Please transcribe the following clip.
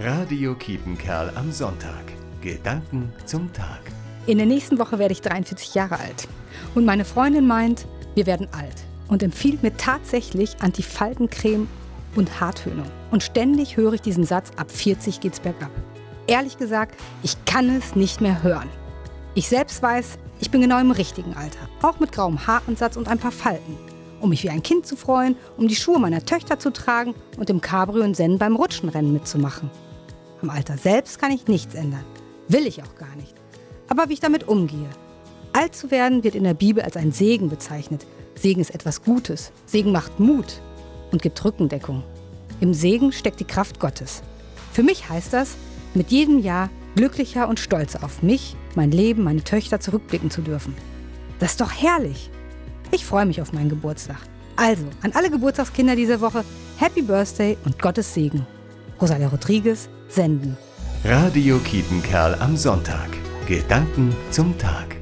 Radio Kiepenkerl am Sonntag. Gedanken zum Tag. In der nächsten Woche werde ich 43 Jahre alt. Und meine Freundin meint, wir werden alt. Und empfiehlt mir tatsächlich Antifaltencreme und Haartönung. Und ständig höre ich diesen Satz, ab 40 geht's bergab. Ehrlich gesagt, ich kann es nicht mehr hören. Ich selbst weiß, ich bin genau im richtigen Alter. Auch mit grauem Haaransatz und ein paar Falten um mich wie ein Kind zu freuen, um die Schuhe meiner Töchter zu tragen und im Cabrio und Zen beim Rutschenrennen mitzumachen. Am Alter selbst kann ich nichts ändern. Will ich auch gar nicht. Aber wie ich damit umgehe. Alt zu werden wird in der Bibel als ein Segen bezeichnet. Segen ist etwas Gutes. Segen macht Mut und gibt Rückendeckung. Im Segen steckt die Kraft Gottes. Für mich heißt das, mit jedem Jahr glücklicher und stolzer auf mich, mein Leben, meine Töchter zurückblicken zu dürfen. Das ist doch herrlich. Ich freue mich auf meinen Geburtstag. Also, an alle Geburtstagskinder dieser Woche, Happy Birthday und Gottes Segen. Rosalia Rodriguez, senden. Radio Kietenkerl am Sonntag. Gedanken zum Tag.